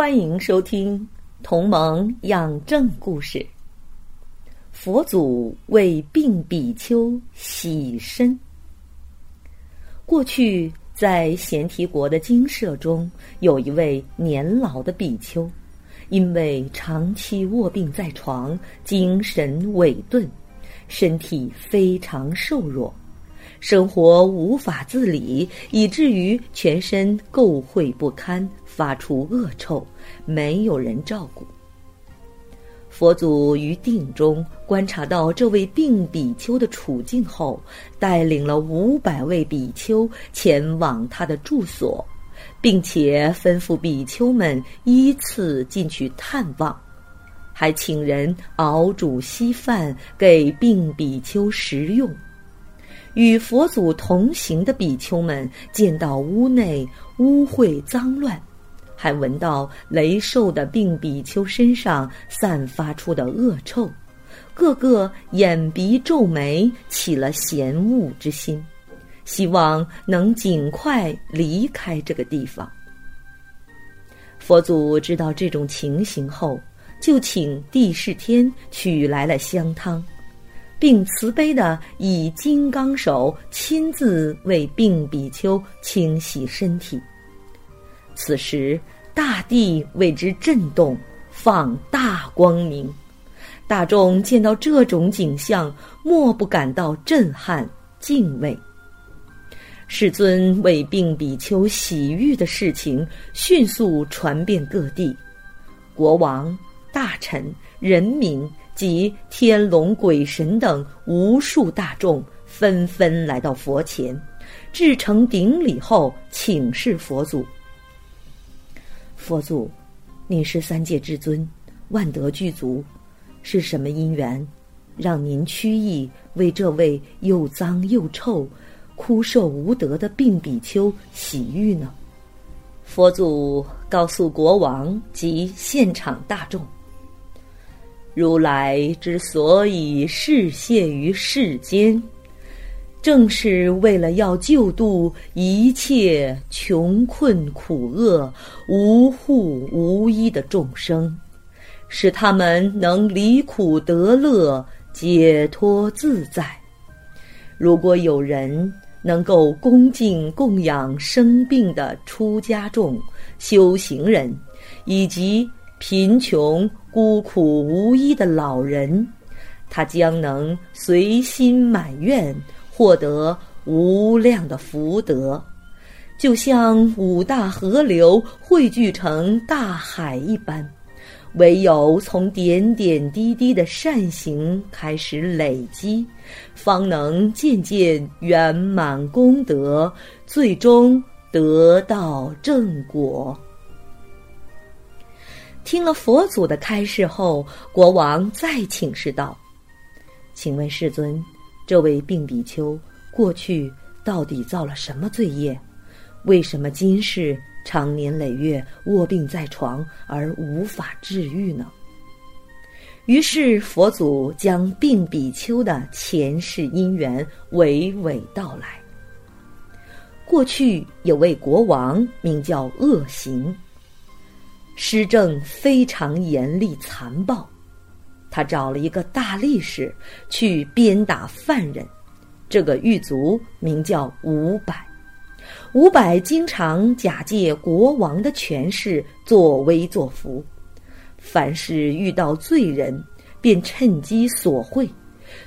欢迎收听《同盟养正故事》。佛祖为病比丘洗身。过去在贤提国的精舍中，有一位年老的比丘，因为长期卧病在床，精神萎顿，身体非常瘦弱，生活无法自理，以至于全身垢秽不堪。发出恶臭，没有人照顾。佛祖于定中观察到这位病比丘的处境后，带领了五百位比丘前往他的住所，并且吩咐比丘们依次进去探望，还请人熬煮稀饭给病比丘食用。与佛祖同行的比丘们见到屋内污秽脏乱。还闻到雷兽的病比丘身上散发出的恶臭，个个眼鼻皱眉，起了嫌恶之心，希望能尽快离开这个地方。佛祖知道这种情形后，就请帝释天取来了香汤，并慈悲的以金刚手亲自为病比丘清洗身体。此时，大地为之震动，放大光明。大众见到这种景象，莫不感到震撼、敬畏。世尊为病比丘洗浴的事情迅速传遍各地，国王、大臣、人民及天龙鬼神等无数大众纷纷来到佛前，至诚顶礼后请示佛祖。佛祖，你是三界至尊，万德具足，是什么因缘，让您屈意为这位又脏又臭、枯瘦无德的病比丘洗浴呢？佛祖告诉国王及现场大众：如来之所以示现于世间。正是为了要救度一切穷困苦厄、无户无依的众生，使他们能离苦得乐、解脱自在。如果有人能够恭敬供养生病的出家众、修行人，以及贫穷孤苦无依的老人，他将能随心满愿。获得无量的福德，就像五大河流汇聚成大海一般。唯有从点点滴滴的善行开始累积，方能渐渐圆满功德，最终得到正果。听了佛祖的开示后，国王再请示道：“请问世尊。”这位病比丘过去到底造了什么罪业？为什么今世长年累月卧病在床而无法治愈呢？于是佛祖将病比丘的前世因缘娓娓道来。过去有位国王名叫恶行，施政非常严厉残暴。他找了一个大力士去鞭打犯人，这个狱卒名叫伍佰。伍佰经常假借国王的权势作威作福，凡是遇到罪人，便趁机索贿；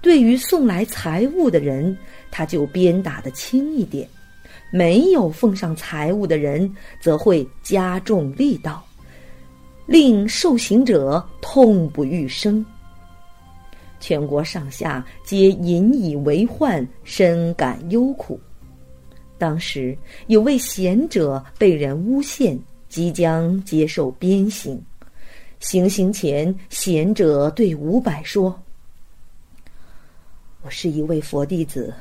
对于送来财物的人，他就鞭打的轻一点；没有奉上财物的人，则会加重力道。令受刑者痛不欲生，全国上下皆引以为患，深感忧苦。当时有位贤者被人诬陷，即将接受鞭刑。行刑前，贤者对伍佰说：“我是一位佛弟子，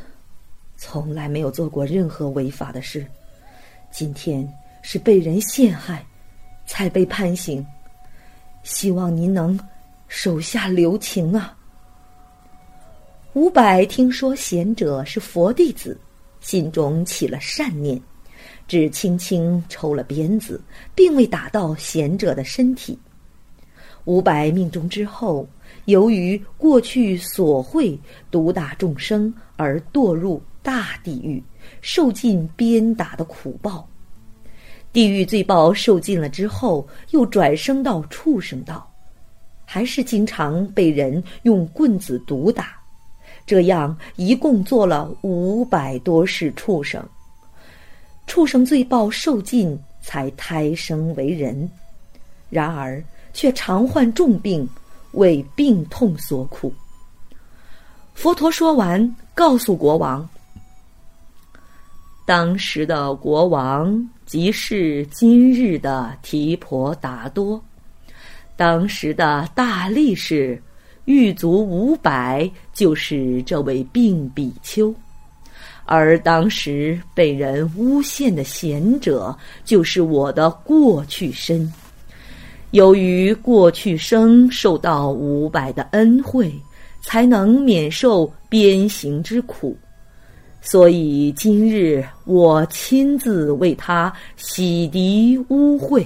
从来没有做过任何违法的事。今天是被人陷害，才被判刑。希望您能手下留情啊！”五百听说贤者是佛弟子，心中起了善念，只轻轻抽了鞭子，并未打到贤者的身体。五百命中之后，由于过去所会毒打众生而堕入大地狱，受尽鞭打的苦报。地狱罪报受尽了之后，又转生到畜生道，还是经常被人用棍子毒打。这样一共做了五百多世畜生。畜生罪报受尽，才胎生为人。然而。却常患重病，为病痛所苦。佛陀说完，告诉国王：“当时的国王即是今日的提婆达多，当时的大力士狱卒五百就是这位病比丘，而当时被人诬陷的贤者就是我的过去身。”由于过去生受到五百的恩惠，才能免受鞭刑之苦，所以今日我亲自为他洗涤污秽。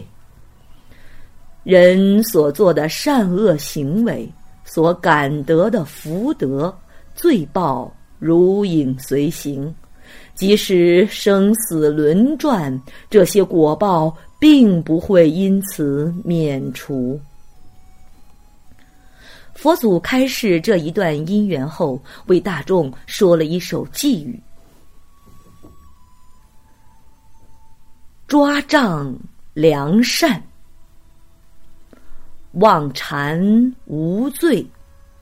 人所做的善恶行为，所感得的福德，罪报如影随形，即使生死轮转，这些果报。并不会因此免除。佛祖开示这一段因缘后，为大众说了一首寄语：“抓杖良善，妄禅无罪，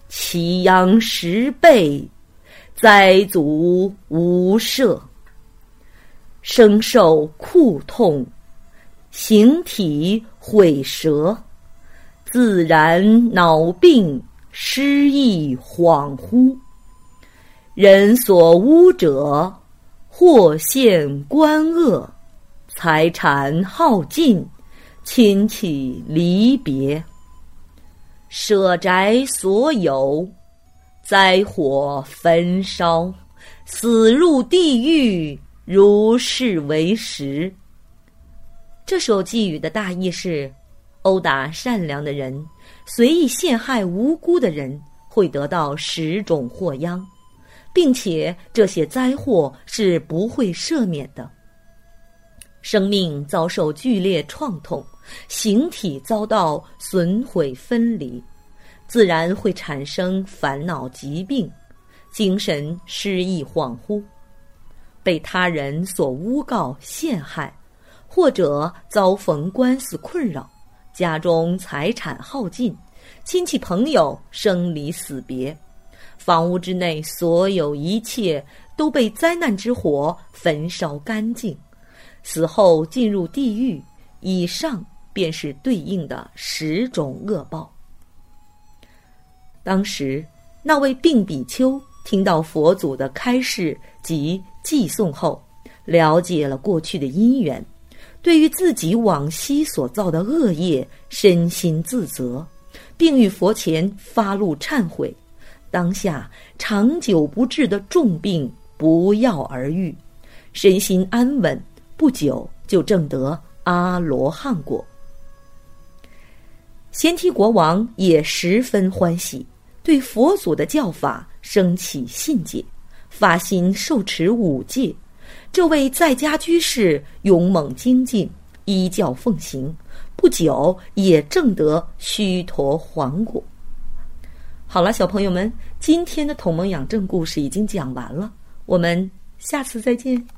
其殃十倍，灾足无赦，生受酷痛。”形体毁折，自然脑病，失忆恍惚。人所污者，或现官恶，财产耗尽，亲戚离别，舍宅所有，灾火焚烧，死入地狱，如是为实。这首寄语的大意是：殴打善良的人，随意陷害无辜的人，会得到十种祸殃，并且这些灾祸是不会赦免的。生命遭受剧烈创痛，形体遭到损毁分离，自然会产生烦恼疾病，精神失意恍惚，被他人所诬告陷害。或者遭逢官司困扰，家中财产耗尽，亲戚朋友生离死别，房屋之内所有一切都被灾难之火焚烧干净，死后进入地狱。以上便是对应的十种恶报。当时那位病比丘听到佛祖的开示及寄送后，了解了过去的因缘。对于自己往昔所造的恶业，身心自责，并于佛前发怒忏悔，当下长久不治的重病不药而愈，身心安稳，不久就证得阿罗汉果。贤提国王也十分欢喜，对佛祖的教法升起信解，发心受持五戒。这位在家居士勇猛精进，依教奉行，不久也证得须陀洹果。好了，小朋友们，今天的同盟养正故事已经讲完了，我们下次再见。